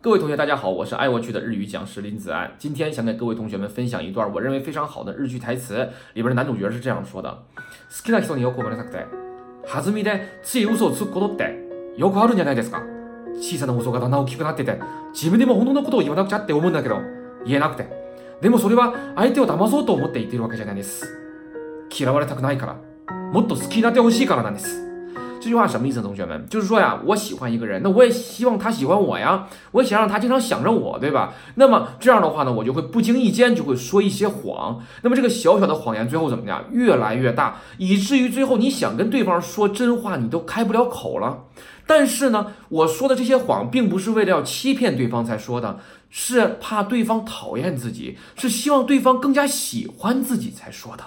各位同学，大家好，我是爱我剧的日语讲师林子安。今天想给各位同学们分享一段我认为非常好的日剧台词，里边的男主角是这样说的：好きな人によく思われたくて、弾みでつい嘘をつくことってよくあるんじゃないですか。小さな嘘がだんだん大きくなってて、自分でも本当のことを言わなくちゃって思うんだけど、言えなくて。でもそれは相手を騙そうと思って言ってるわけじゃないです。嫌われたくないから、もっと好きになってほしいからなんです。这句话什么意思？同学们，就是说呀，我喜欢一个人，那我也希望他喜欢我呀，我也想让他经常想着我，对吧？那么这样的话呢，我就会不经意间就会说一些谎，那么这个小小的谎言最后怎么样？越来越大，以至于最后你想跟对方说真话，你都开不了口了。但是呢，我说的这些谎，并不是为了要欺骗对方才说的，是怕对方讨厌自己，是希望对方更加喜欢自己才说的。